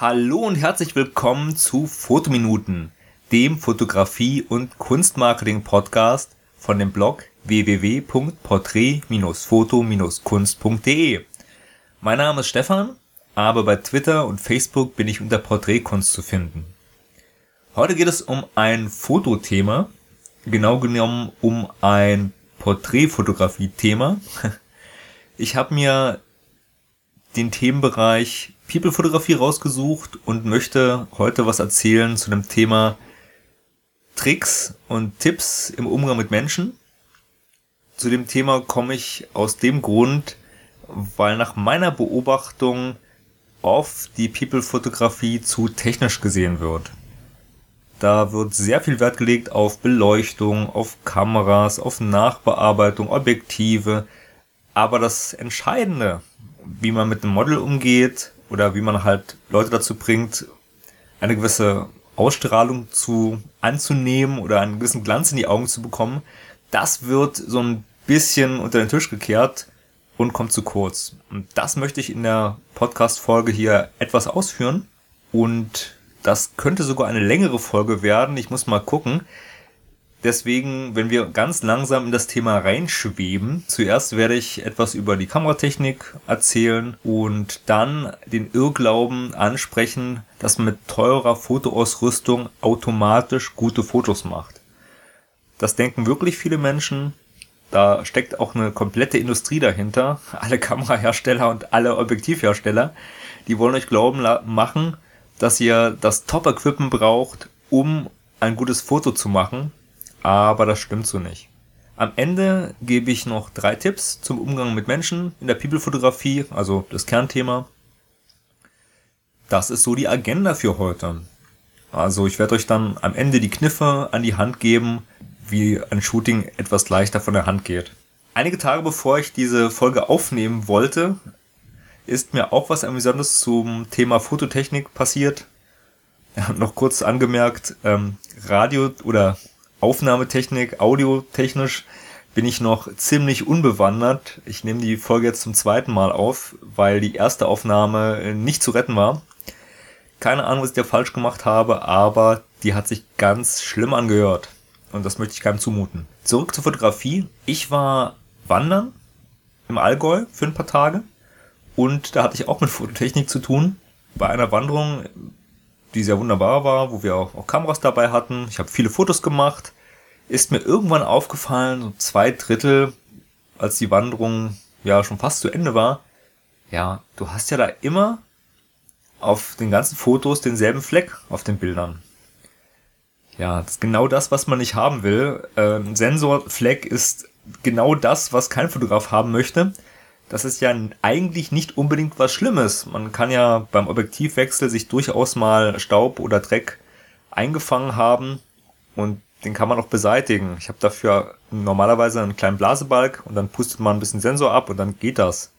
Hallo und herzlich willkommen zu Fotominuten, dem Fotografie- und Kunstmarketing-Podcast von dem Blog www.porträt-foto-kunst.de. Mein Name ist Stefan, aber bei Twitter und Facebook bin ich unter Porträtkunst zu finden. Heute geht es um ein Fotothema, genau genommen um ein Porträtfotografie-Thema. Ich habe mir den Themenbereich People-Fotografie rausgesucht und möchte heute was erzählen zu dem Thema Tricks und Tipps im Umgang mit Menschen. Zu dem Thema komme ich aus dem Grund, weil nach meiner Beobachtung oft die People-Fotografie zu technisch gesehen wird. Da wird sehr viel Wert gelegt auf Beleuchtung, auf Kameras, auf Nachbearbeitung, Objektive. Aber das Entscheidende, wie man mit einem Model umgeht oder wie man halt Leute dazu bringt, eine gewisse Ausstrahlung zu anzunehmen oder einen gewissen Glanz in die Augen zu bekommen, das wird so ein bisschen unter den Tisch gekehrt und kommt zu kurz. Und das möchte ich in der Podcast-Folge hier etwas ausführen und das könnte sogar eine längere Folge werden. Ich muss mal gucken. Deswegen, wenn wir ganz langsam in das Thema reinschweben, zuerst werde ich etwas über die Kameratechnik erzählen und dann den Irrglauben ansprechen, dass man mit teurer Fotoausrüstung automatisch gute Fotos macht. Das denken wirklich viele Menschen. Da steckt auch eine komplette Industrie dahinter. Alle Kamerahersteller und alle Objektivhersteller, die wollen euch glauben machen, dass ihr das Top-Equipment braucht, um ein gutes Foto zu machen, aber das stimmt so nicht. Am Ende gebe ich noch drei Tipps zum Umgang mit Menschen in der People-Fotografie, also das Kernthema. Das ist so die Agenda für heute. Also ich werde euch dann am Ende die Kniffe an die Hand geben, wie ein Shooting etwas leichter von der Hand geht. Einige Tage bevor ich diese Folge aufnehmen wollte, ist mir auch was Amüsantes zum Thema Fototechnik passiert. Noch kurz angemerkt, ähm, Radio- oder Aufnahmetechnik, audiotechnisch bin ich noch ziemlich unbewandert. Ich nehme die Folge jetzt zum zweiten Mal auf, weil die erste Aufnahme nicht zu retten war. Keine Ahnung, was ich da falsch gemacht habe, aber die hat sich ganz schlimm angehört. Und das möchte ich keinem zumuten. Zurück zur Fotografie. Ich war wandern im Allgäu für ein paar Tage. Und da hatte ich auch mit Fototechnik zu tun. Bei einer Wanderung, die sehr wunderbar war, wo wir auch, auch Kameras dabei hatten. Ich habe viele Fotos gemacht. Ist mir irgendwann aufgefallen, so zwei Drittel, als die Wanderung ja schon fast zu Ende war. Ja, du hast ja da immer auf den ganzen Fotos denselben Fleck auf den Bildern. Ja, das ist genau das, was man nicht haben will. Ein Sensorfleck ist genau das, was kein Fotograf haben möchte das ist ja eigentlich nicht unbedingt was Schlimmes. Man kann ja beim Objektivwechsel sich durchaus mal Staub oder Dreck eingefangen haben und den kann man auch beseitigen. Ich habe dafür normalerweise einen kleinen Blasebalg und dann pustet man ein bisschen Sensor ab und dann geht das.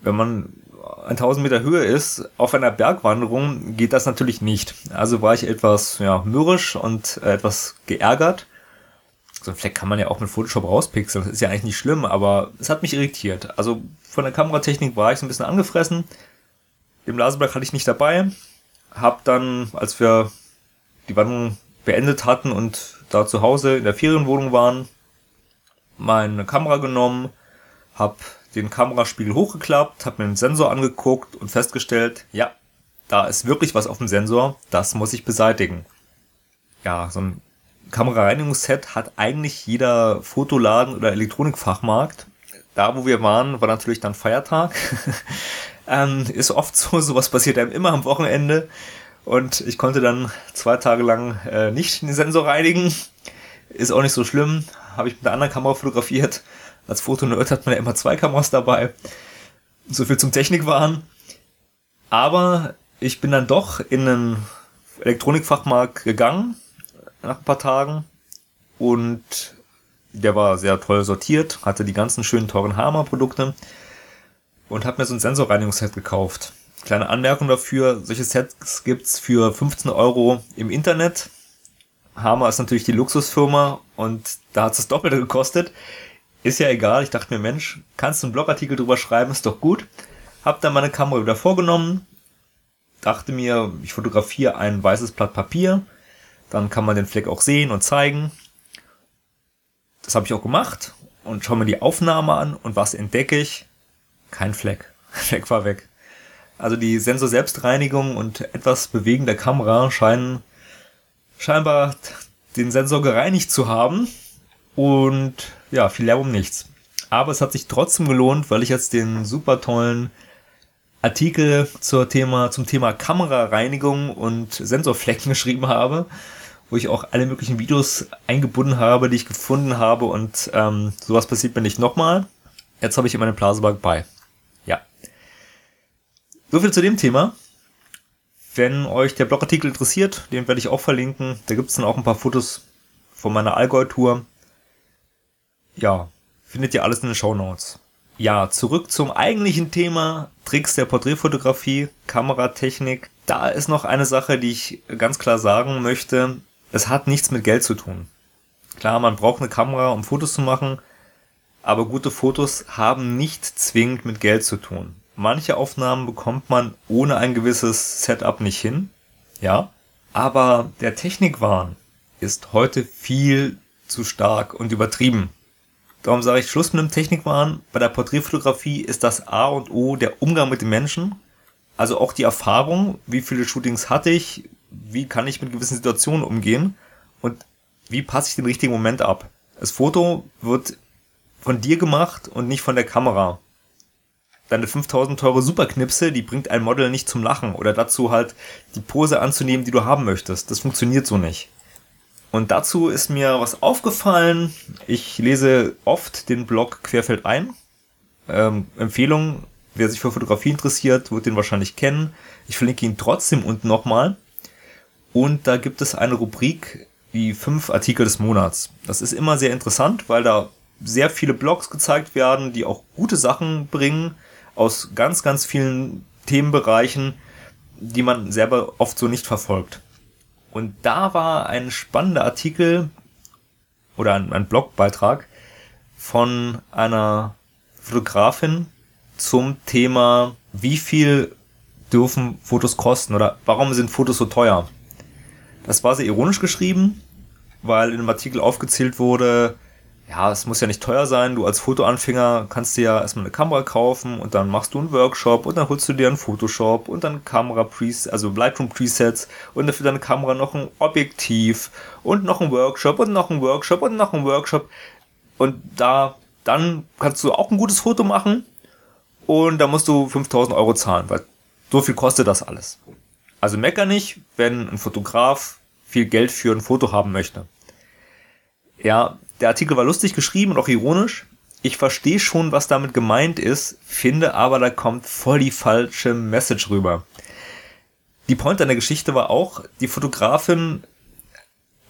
Wenn man 1000 Meter Höhe ist, auf einer Bergwanderung geht das natürlich nicht. Also war ich etwas ja, mürrisch und etwas geärgert so ein Fleck kann man ja auch mit Photoshop rauspixeln. Das ist ja eigentlich nicht schlimm, aber es hat mich irritiert. Also von der Kameratechnik war ich so ein bisschen angefressen. Im Laserberg hatte ich nicht dabei. Hab dann, als wir die Wanderung beendet hatten und da zu Hause in der Ferienwohnung waren, meine Kamera genommen, hab den Kameraspiegel hochgeklappt, hab mir den Sensor angeguckt und festgestellt, ja, da ist wirklich was auf dem Sensor, das muss ich beseitigen. Ja, so ein Kamerareinigungsset hat eigentlich jeder Fotoladen oder Elektronikfachmarkt. Da, wo wir waren, war natürlich dann Feiertag. ähm, ist oft so, sowas passiert einem immer am Wochenende. Und ich konnte dann zwei Tage lang äh, nicht den Sensor reinigen. Ist auch nicht so schlimm. Habe ich mit einer anderen Kamera fotografiert. Als Fotonerd hat man ja immer zwei Kameras dabei. So viel zum Technikwahn. Aber ich bin dann doch in einen Elektronikfachmarkt gegangen nach ein paar Tagen. Und der war sehr toll sortiert, hatte die ganzen schönen teuren Hammer-Produkte und habe mir so ein Sensorreinigungsset gekauft. Kleine Anmerkung dafür, solche Sets gibt's für 15 Euro im Internet. Hammer ist natürlich die Luxusfirma und da hat's das Doppelte gekostet. Ist ja egal, ich dachte mir, Mensch, kannst du einen Blogartikel drüber schreiben, ist doch gut. Hab dann meine Kamera wieder vorgenommen, dachte mir, ich fotografiere ein weißes Blatt Papier, dann kann man den Fleck auch sehen und zeigen. Das habe ich auch gemacht und schaue mir die Aufnahme an und was entdecke ich? Kein Fleck. Fleck war weg. Also die Sensor-Selbstreinigung und etwas Bewegen der Kamera scheinen scheinbar den Sensor gereinigt zu haben. Und ja, viel Lärm um nichts. Aber es hat sich trotzdem gelohnt, weil ich jetzt den super tollen Artikel zur Thema, zum Thema Kamerareinigung und Sensorflecken geschrieben habe, wo ich auch alle möglichen Videos eingebunden habe, die ich gefunden habe und ähm, sowas passiert mir nicht nochmal. Jetzt habe ich immer eine Blasebalg bei. Ja. So viel zu dem Thema. Wenn euch der Blogartikel interessiert, den werde ich auch verlinken. Da gibt es dann auch ein paar Fotos von meiner Allgäu-Tour. Ja, findet ihr alles in den Show Notes. Ja, zurück zum eigentlichen Thema Tricks der Porträtfotografie, Kameratechnik. Da ist noch eine Sache, die ich ganz klar sagen möchte. Es hat nichts mit Geld zu tun. Klar, man braucht eine Kamera, um Fotos zu machen, aber gute Fotos haben nicht zwingend mit Geld zu tun. Manche Aufnahmen bekommt man ohne ein gewisses Setup nicht hin, ja, aber der Technikwahn ist heute viel zu stark und übertrieben. Darum sage ich Schluss mit dem Technikwahn. Bei der Porträtfotografie ist das A und O der Umgang mit den Menschen. Also auch die Erfahrung, wie viele Shootings hatte ich, wie kann ich mit gewissen Situationen umgehen und wie passe ich den richtigen Moment ab. Das Foto wird von dir gemacht und nicht von der Kamera. Deine 5000 teure Superknipse, die bringt ein Model nicht zum Lachen oder dazu halt die Pose anzunehmen, die du haben möchtest. Das funktioniert so nicht. Und dazu ist mir was aufgefallen. Ich lese oft den Blog Querfeld ein. Ähm, Empfehlung, wer sich für Fotografie interessiert, wird den wahrscheinlich kennen. Ich verlinke ihn trotzdem unten nochmal. Und da gibt es eine Rubrik, die fünf Artikel des Monats. Das ist immer sehr interessant, weil da sehr viele Blogs gezeigt werden, die auch gute Sachen bringen aus ganz, ganz vielen Themenbereichen, die man selber oft so nicht verfolgt. Und da war ein spannender Artikel oder ein, ein Blogbeitrag von einer Fotografin zum Thema, wie viel dürfen Fotos kosten oder warum sind Fotos so teuer. Das war sehr ironisch geschrieben, weil in dem Artikel aufgezählt wurde, ja, es muss ja nicht teuer sein. Du als Fotoanfänger kannst dir ja erstmal eine Kamera kaufen und dann machst du einen Workshop und dann holst du dir einen Photoshop und dann Kamera Presets, also Lightroom Presets und dafür deine Kamera noch ein Objektiv und noch ein Workshop und noch ein Workshop und noch ein Workshop. Und da, dann kannst du auch ein gutes Foto machen und da musst du 5000 Euro zahlen, weil so viel kostet das alles. Also mecker nicht, wenn ein Fotograf viel Geld für ein Foto haben möchte. Ja, der Artikel war lustig geschrieben und auch ironisch. Ich verstehe schon, was damit gemeint ist, finde aber, da kommt voll die falsche Message rüber. Die Point an der Geschichte war auch, die Fotografin,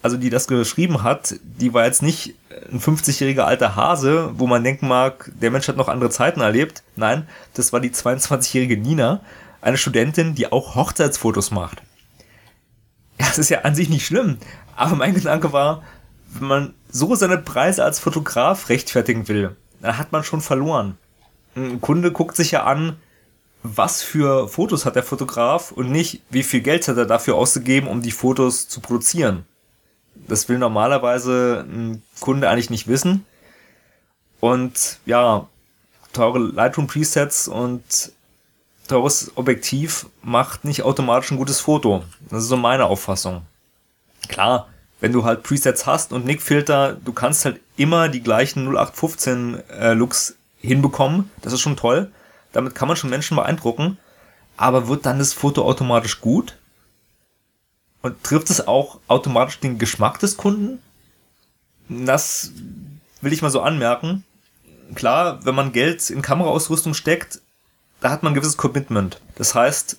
also die das geschrieben hat, die war jetzt nicht ein 50-jähriger alter Hase, wo man denken mag, der Mensch hat noch andere Zeiten erlebt. Nein, das war die 22-jährige Nina, eine Studentin, die auch Hochzeitsfotos macht. Ja, das ist ja an sich nicht schlimm, aber mein Gedanke war, wenn man so seine Preise als Fotograf rechtfertigen will, dann hat man schon verloren. Ein Kunde guckt sich ja an, was für Fotos hat der Fotograf und nicht, wie viel Geld hat er dafür ausgegeben, um die Fotos zu produzieren. Das will normalerweise ein Kunde eigentlich nicht wissen. Und ja, teure Lightroom Presets und teures Objektiv macht nicht automatisch ein gutes Foto. Das ist so meine Auffassung. Klar, wenn du halt Presets hast und Nick-Filter, du kannst halt immer die gleichen 0815 äh, Looks hinbekommen. Das ist schon toll. Damit kann man schon Menschen beeindrucken. Aber wird dann das Foto automatisch gut? Und trifft es auch automatisch den Geschmack des Kunden? Das will ich mal so anmerken. Klar, wenn man Geld in Kameraausrüstung steckt, da hat man ein gewisses Commitment. Das heißt,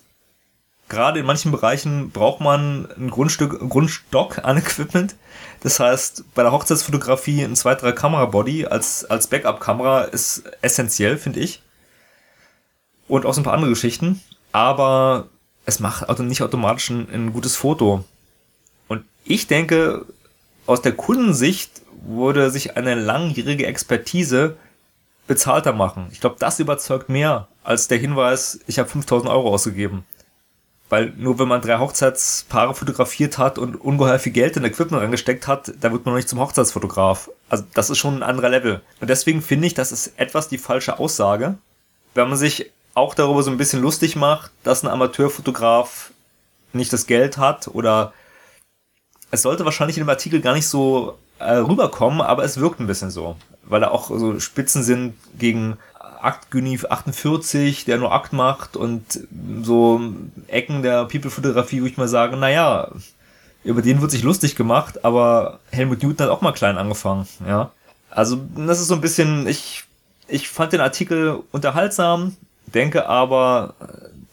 gerade in manchen Bereichen braucht man ein Grundstück, Grundstock an Equipment. Das heißt, bei der Hochzeitsfotografie ein zweiterer Kamerabody als, als Backup-Kamera ist essentiell, finde ich. Und auch so ein paar andere Geschichten. Aber es macht also nicht automatisch ein, ein gutes Foto. Und ich denke, aus der Kundensicht würde sich eine langjährige Expertise bezahlter machen. Ich glaube, das überzeugt mehr als der Hinweis, ich habe 5000 Euro ausgegeben. Weil nur wenn man drei Hochzeitspaare fotografiert hat und ungeheuer viel Geld in Equipment reingesteckt hat, da wird man noch nicht zum Hochzeitsfotograf. Also das ist schon ein anderer Level. Und deswegen finde ich, das ist etwas die falsche Aussage, wenn man sich auch darüber so ein bisschen lustig macht, dass ein Amateurfotograf nicht das Geld hat oder es sollte wahrscheinlich in dem Artikel gar nicht so äh, rüberkommen, aber es wirkt ein bisschen so, weil da auch so Spitzen sind gegen Aktgüni 48, der nur Akt macht und so Ecken der People-Fotografie, wo ich mal sage, naja, über den wird sich lustig gemacht, aber Helmut Newton hat auch mal klein angefangen, ja. Also, das ist so ein bisschen, ich, ich fand den Artikel unterhaltsam, denke aber,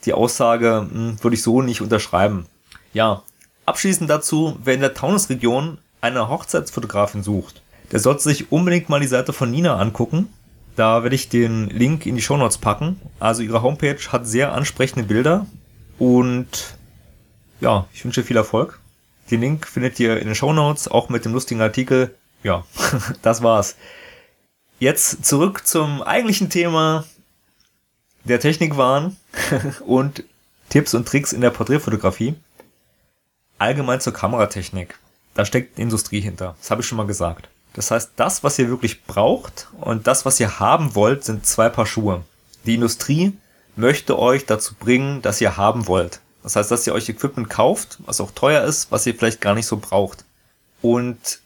die Aussage hm, würde ich so nicht unterschreiben. Ja, abschließend dazu, wer in der Taunus-Region eine Hochzeitsfotografin sucht, der sollte sich unbedingt mal die Seite von Nina angucken. Da werde ich den Link in die Show Notes packen. Also ihre Homepage hat sehr ansprechende Bilder und ja, ich wünsche viel Erfolg. Den Link findet ihr in den Show Notes, auch mit dem lustigen Artikel. Ja, das war's. Jetzt zurück zum eigentlichen Thema der Technikwahn und Tipps und Tricks in der Porträtfotografie. Allgemein zur Kameratechnik. Da steckt Industrie hinter. Das habe ich schon mal gesagt. Das heißt, das, was ihr wirklich braucht und das, was ihr haben wollt, sind zwei Paar Schuhe. Die Industrie möchte euch dazu bringen, dass ihr haben wollt. Das heißt, dass ihr euch Equipment kauft, was auch teuer ist, was ihr vielleicht gar nicht so braucht. Und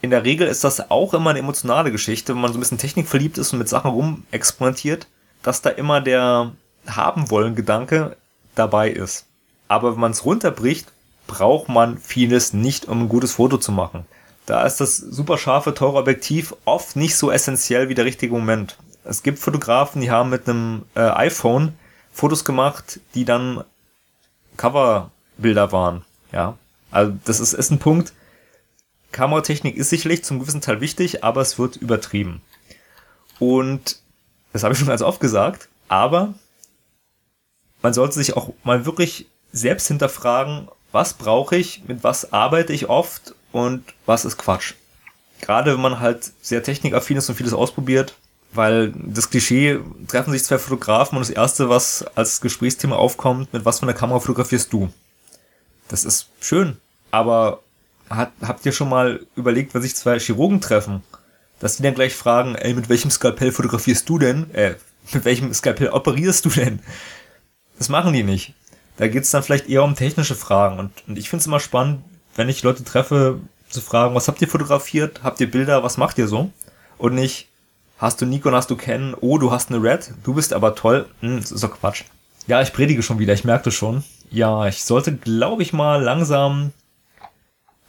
in der Regel ist das auch immer eine emotionale Geschichte, wenn man so ein bisschen technikverliebt ist und mit Sachen rumexperimentiert, dass da immer der haben wollen Gedanke dabei ist. Aber wenn man es runterbricht, braucht man vieles nicht, um ein gutes Foto zu machen da ist das super scharfe, teure Objektiv oft nicht so essentiell wie der richtige Moment. Es gibt Fotografen, die haben mit einem äh, iPhone Fotos gemacht, die dann Coverbilder waren. Ja, also das ist, ist ein Punkt. Kameratechnik ist sicherlich zum gewissen Teil wichtig, aber es wird übertrieben. Und das habe ich schon ganz oft gesagt, aber man sollte sich auch mal wirklich selbst hinterfragen, was brauche ich, mit was arbeite ich oft und was ist Quatsch. Gerade wenn man halt sehr technikaffin ist und vieles ausprobiert, weil das Klischee, treffen sich zwei Fotografen und das erste, was als Gesprächsthema aufkommt, mit was von der Kamera fotografierst du? Das ist schön, aber hat, habt ihr schon mal überlegt, wenn sich zwei Chirurgen treffen, dass die dann gleich fragen, ey, mit welchem Skalpell fotografierst du denn? Äh, mit welchem Skalpell operierst du denn? Das machen die nicht. Da geht's dann vielleicht eher um technische Fragen und, und ich finde es immer spannend, wenn ich Leute treffe, zu fragen, was habt ihr fotografiert? Habt ihr Bilder? Was macht ihr so? Und nicht, hast du Nikon, hast du Canon? Oh, du hast eine Red? Du bist aber toll. Hm, das ist doch Quatsch. Ja, ich predige schon wieder, ich merkte schon. Ja, ich sollte, glaube ich, mal langsam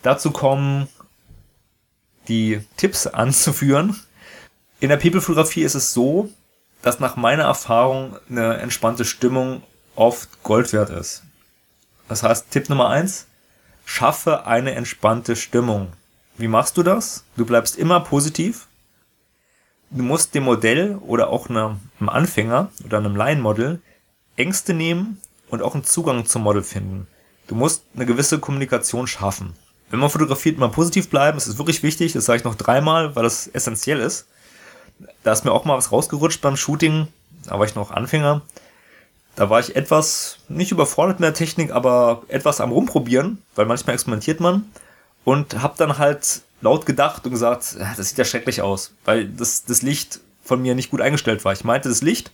dazu kommen, die Tipps anzuführen. In der People-Fotografie ist es so, dass nach meiner Erfahrung eine entspannte Stimmung oft Gold wert ist. Das heißt, Tipp Nummer eins, Schaffe eine entspannte Stimmung. Wie machst du das? Du bleibst immer positiv. Du musst dem Modell oder auch einem Anfänger oder einem Laienmodel Ängste nehmen und auch einen Zugang zum Model finden. Du musst eine gewisse Kommunikation schaffen. Wenn man fotografiert, immer positiv bleiben, das ist wirklich wichtig, das sage ich noch dreimal, weil das essentiell ist. Da ist mir auch mal was rausgerutscht beim Shooting, da war ich noch Anfänger. Da war ich etwas, nicht überfordert mit der Technik, aber etwas am Rumprobieren, weil manchmal experimentiert man. Und hab dann halt laut gedacht und gesagt, das sieht ja schrecklich aus, weil das, das Licht von mir nicht gut eingestellt war. Ich meinte das Licht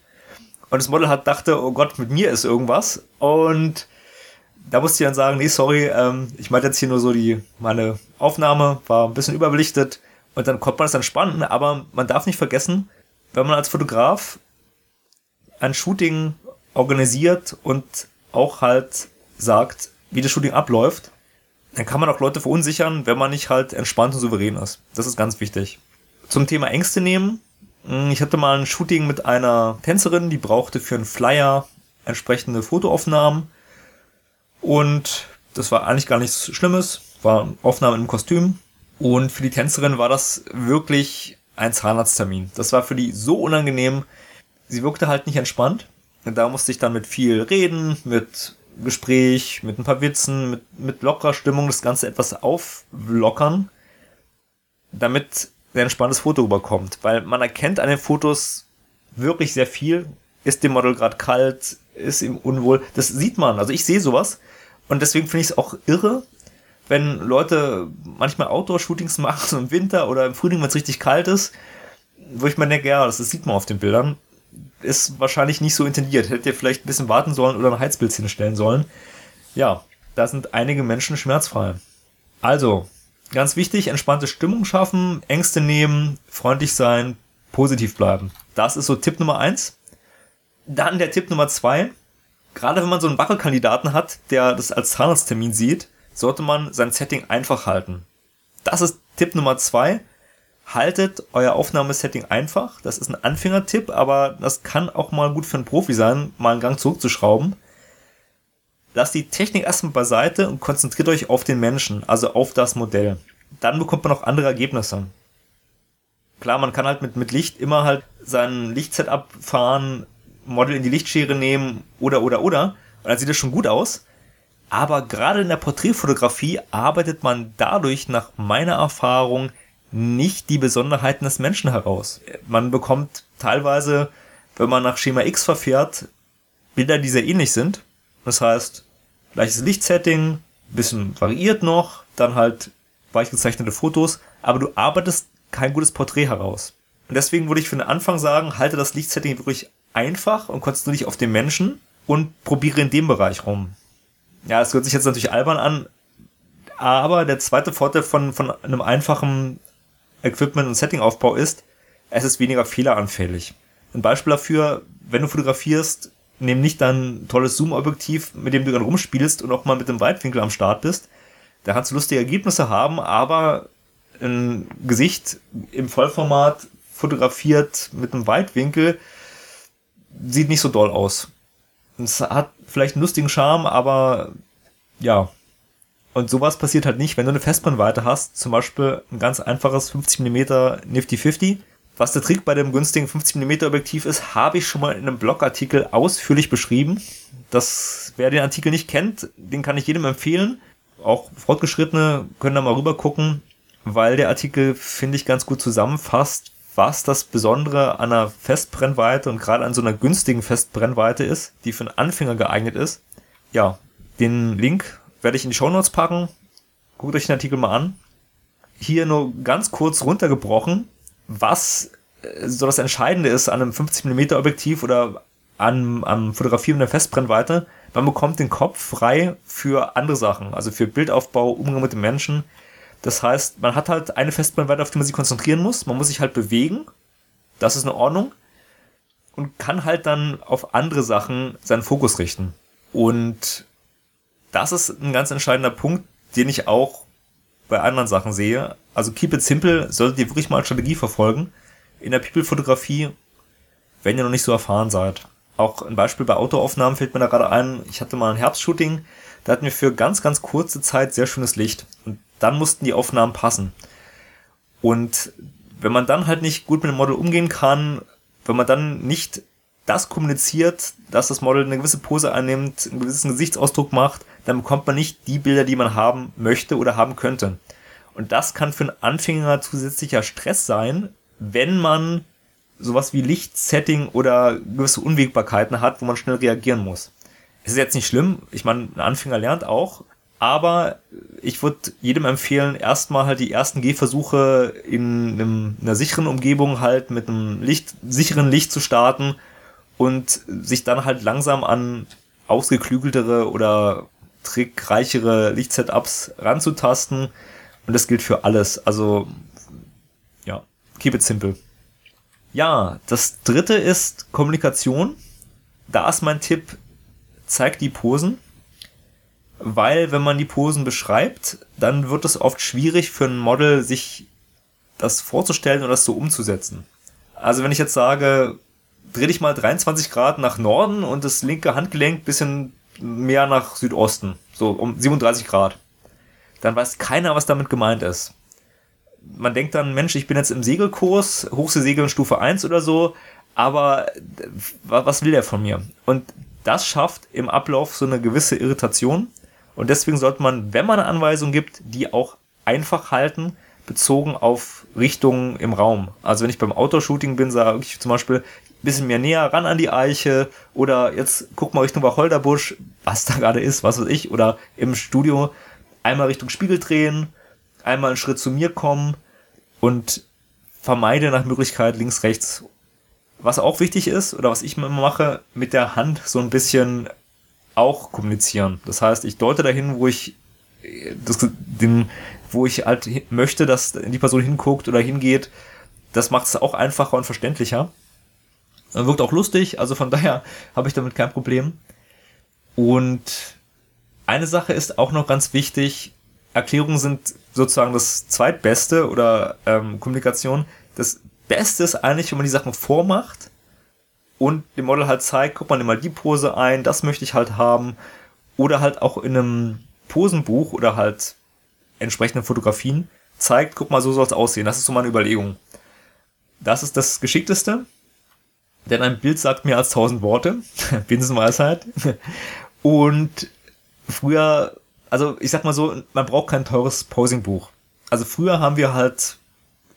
und das Model hat dachte, oh Gott, mit mir ist irgendwas. Und da musste ich dann sagen, nee, sorry, ähm, ich meinte jetzt hier nur so die, meine Aufnahme war ein bisschen überbelichtet und dann konnte man es entspannen, aber man darf nicht vergessen, wenn man als Fotograf ein Shooting organisiert und auch halt sagt, wie das Shooting abläuft, dann kann man auch Leute verunsichern, wenn man nicht halt entspannt und souverän ist. Das ist ganz wichtig. Zum Thema Ängste nehmen. Hm, ich hatte mal ein Shooting mit einer Tänzerin, die brauchte für einen Flyer entsprechende Fotoaufnahmen. Und das war eigentlich gar nichts Schlimmes. War Aufnahme im Kostüm. Und für die Tänzerin war das wirklich ein Zahnarzttermin. Das war für die so unangenehm. Sie wirkte halt nicht entspannt. Da musste ich dann mit viel reden, mit Gespräch, mit ein paar Witzen, mit, mit lockerer Stimmung das Ganze etwas auflockern, damit ein entspanntes Foto rüberkommt. Weil man erkennt an den Fotos wirklich sehr viel. ist dem Model gerade kalt, ist ihm unwohl. Das sieht man. Also ich sehe sowas. Und deswegen finde ich es auch irre, wenn Leute manchmal Outdoor-Shootings machen im Winter oder im Frühling, wenn es richtig kalt ist, wo ich mir denke, ja, das sieht man auf den Bildern, ist wahrscheinlich nicht so intendiert. Hättet ihr vielleicht ein bisschen warten sollen oder ein Heizbild hinstellen sollen. Ja, da sind einige Menschen schmerzfrei. Also, ganz wichtig, entspannte Stimmung schaffen, Ängste nehmen, freundlich sein, positiv bleiben. Das ist so Tipp Nummer eins. Dann der Tipp Nummer zwei. Gerade wenn man so einen Wackelkandidaten hat, der das als Zahnarzttermin sieht, sollte man sein Setting einfach halten. Das ist Tipp Nummer zwei. Haltet euer Aufnahmesetting einfach. Das ist ein Anfängertipp, aber das kann auch mal gut für einen Profi sein, mal einen Gang zurückzuschrauben. Lasst die Technik erstmal beiseite und konzentriert euch auf den Menschen, also auf das Modell. Dann bekommt man auch andere Ergebnisse. Klar, man kann halt mit, mit Licht immer halt sein Lichtsetup fahren, Model in die Lichtschere nehmen oder oder oder. Und dann sieht es schon gut aus. Aber gerade in der Porträtfotografie arbeitet man dadurch nach meiner Erfahrung nicht die Besonderheiten des Menschen heraus. Man bekommt teilweise, wenn man nach Schema X verfährt, Bilder, die sehr ähnlich sind. Das heißt, gleiches Lichtsetting, bisschen variiert noch, dann halt weich gezeichnete Fotos, aber du arbeitest kein gutes Porträt heraus. Und deswegen würde ich für den Anfang sagen, halte das Lichtsetting wirklich einfach und konzentriere dich auf den Menschen und probiere in dem Bereich rum. Ja, es hört sich jetzt natürlich albern an, aber der zweite Vorteil von, von einem einfachen Equipment- und Settingaufbau ist, es ist weniger fehleranfällig. Ein Beispiel dafür, wenn du fotografierst, nimm nicht dein tolles Zoom-Objektiv, mit dem du dann rumspielst und auch mal mit dem Weitwinkel am Start bist. Da kannst du lustige Ergebnisse haben, aber ein Gesicht im Vollformat fotografiert mit einem Weitwinkel sieht nicht so doll aus. Es hat vielleicht einen lustigen Charme, aber ja, und sowas passiert halt nicht, wenn du eine Festbrennweite hast, zum Beispiel ein ganz einfaches 50mm Nifty 50. Was der Trick bei dem günstigen 50mm Objektiv ist, habe ich schon mal in einem Blogartikel ausführlich beschrieben. Das, wer den Artikel nicht kennt, den kann ich jedem empfehlen. Auch Fortgeschrittene können da mal rüber gucken, weil der Artikel, finde ich, ganz gut zusammenfasst, was das Besondere an einer Festbrennweite und gerade an so einer günstigen Festbrennweite ist, die für einen Anfänger geeignet ist. Ja, den Link werde ich in die Shownotes packen. Guckt euch den Artikel mal an. Hier nur ganz kurz runtergebrochen, was äh, so das Entscheidende ist an einem 50mm Objektiv oder am, am Fotografieren der Festbrennweite. Man bekommt den Kopf frei für andere Sachen, also für Bildaufbau, Umgang mit den Menschen. Das heißt, man hat halt eine Festbrennweite, auf die man sich konzentrieren muss. Man muss sich halt bewegen. Das ist in Ordnung. Und kann halt dann auf andere Sachen seinen Fokus richten. Und das ist ein ganz entscheidender Punkt, den ich auch bei anderen Sachen sehe. Also keep it simple, solltet ihr wirklich mal eine Strategie verfolgen. In der People-Fotografie, wenn ihr noch nicht so erfahren seid. Auch ein Beispiel bei Autoaufnahmen fällt mir da gerade ein. Ich hatte mal ein Herbstshooting, da hatten wir für ganz, ganz kurze Zeit sehr schönes Licht. Und dann mussten die Aufnahmen passen. Und wenn man dann halt nicht gut mit dem Model umgehen kann, wenn man dann nicht das kommuniziert, dass das Model eine gewisse Pose einnimmt, einen gewissen Gesichtsausdruck macht, dann bekommt man nicht die Bilder, die man haben möchte oder haben könnte. Und das kann für einen Anfänger zusätzlicher Stress sein, wenn man sowas wie Lichtsetting oder gewisse Unwägbarkeiten hat, wo man schnell reagieren muss. Es ist jetzt nicht schlimm, ich meine, ein Anfänger lernt auch, aber ich würde jedem empfehlen, erstmal halt die ersten Gehversuche in, einem, in einer sicheren Umgebung halt mit einem Licht, sicheren Licht zu starten und sich dann halt langsam an ausgeklügeltere oder trickreichere Lichtsetups ranzutasten. Und das gilt für alles. Also, ja, keep it simple. Ja, das dritte ist Kommunikation. Da ist mein Tipp, zeig die Posen. Weil, wenn man die Posen beschreibt, dann wird es oft schwierig für ein Model, sich das vorzustellen oder das so umzusetzen. Also, wenn ich jetzt sage, dreh dich mal 23 Grad nach Norden und das linke Handgelenk bisschen mehr nach Südosten, so um 37 Grad. Dann weiß keiner, was damit gemeint ist. Man denkt dann, Mensch, ich bin jetzt im Segelkurs, Hochseesegeln Stufe 1 oder so, aber was will der von mir? Und das schafft im Ablauf so eine gewisse Irritation. Und deswegen sollte man, wenn man eine Anweisung gibt, die auch einfach halten, bezogen auf Richtungen im Raum. Also wenn ich beim Outdoor-Shooting bin, sage ich zum Beispiel, bisschen mehr näher ran an die Eiche oder jetzt guck mal Richtung Wacholderbusch, was da gerade ist, was weiß ich, oder im Studio einmal Richtung Spiegel drehen, einmal einen Schritt zu mir kommen und vermeide nach Möglichkeit links, rechts. Was auch wichtig ist oder was ich immer mache, mit der Hand so ein bisschen auch kommunizieren. Das heißt, ich deute dahin, wo ich das, den, wo ich halt möchte, dass die Person hinguckt oder hingeht. Das macht es auch einfacher und verständlicher. Wirkt auch lustig, also von daher habe ich damit kein Problem. Und eine Sache ist auch noch ganz wichtig. Erklärungen sind sozusagen das zweitbeste oder ähm, Kommunikation. Das Beste ist eigentlich, wenn man die Sachen vormacht und dem Model halt zeigt, guck mal, nimm mal die Pose ein, das möchte ich halt haben. Oder halt auch in einem Posenbuch oder halt entsprechenden Fotografien zeigt, guck mal, so soll es aussehen. Das ist so meine Überlegung. Das ist das Geschickteste, denn ein Bild sagt mehr als tausend Worte. Binsenweisheit. Und früher, also ich sag mal so, man braucht kein teures Posingbuch. Also früher haben wir halt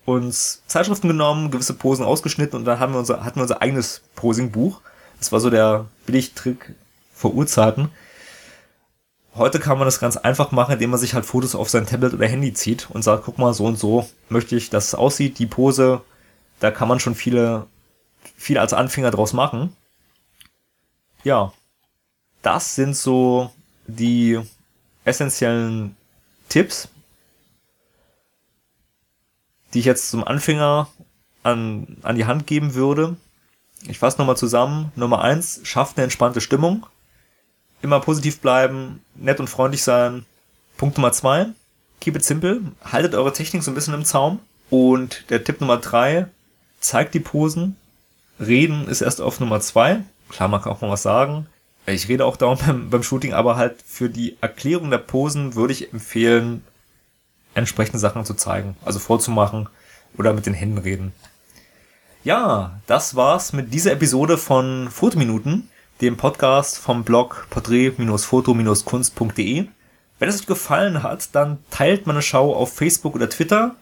uns Zeitschriften genommen, gewisse Posen ausgeschnitten und dann haben wir unser, hatten wir unser eigenes Posingbuch. Das war so der Billigtrick vor Urzeiten. Heute kann man das ganz einfach machen, indem man sich halt Fotos auf sein Tablet oder Handy zieht und sagt, guck mal, so und so möchte ich, dass es aussieht. Die Pose, da kann man schon viele, viel als Anfänger draus machen. Ja, das sind so die essentiellen Tipps, die ich jetzt zum Anfänger an, an die Hand geben würde. Ich fasse nochmal zusammen. Nummer eins, schafft eine entspannte Stimmung immer positiv bleiben, nett und freundlich sein. Punkt Nummer zwei, keep it simple, haltet eure Technik so ein bisschen im Zaum. Und der Tipp Nummer drei, zeigt die Posen. Reden ist erst auf Nummer zwei. Klar, man kann auch mal was sagen. Ich rede auch darum beim, beim Shooting, aber halt für die Erklärung der Posen würde ich empfehlen, entsprechende Sachen zu zeigen, also vorzumachen oder mit den Händen reden. Ja, das war's mit dieser Episode von Fotominuten dem Podcast vom Blog porträt-foto-kunst.de. Wenn es euch gefallen hat, dann teilt meine Schau auf Facebook oder Twitter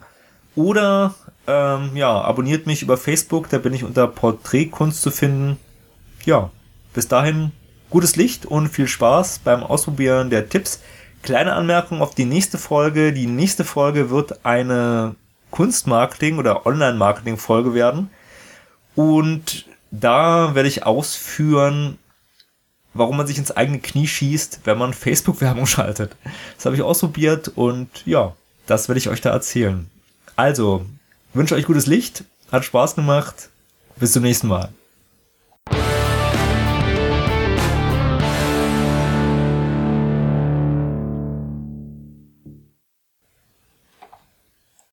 oder ähm, ja, abonniert mich über Facebook, da bin ich unter Porträtkunst zu finden. Ja, bis dahin gutes Licht und viel Spaß beim Ausprobieren der Tipps. Kleine Anmerkung auf die nächste Folge. Die nächste Folge wird eine Kunstmarketing oder Online-Marketing-Folge werden. Und da werde ich ausführen, warum man sich ins eigene Knie schießt, wenn man Facebook-Werbung schaltet. Das habe ich ausprobiert und ja, das werde ich euch da erzählen. Also, wünsche euch gutes Licht, hat Spaß gemacht, bis zum nächsten Mal.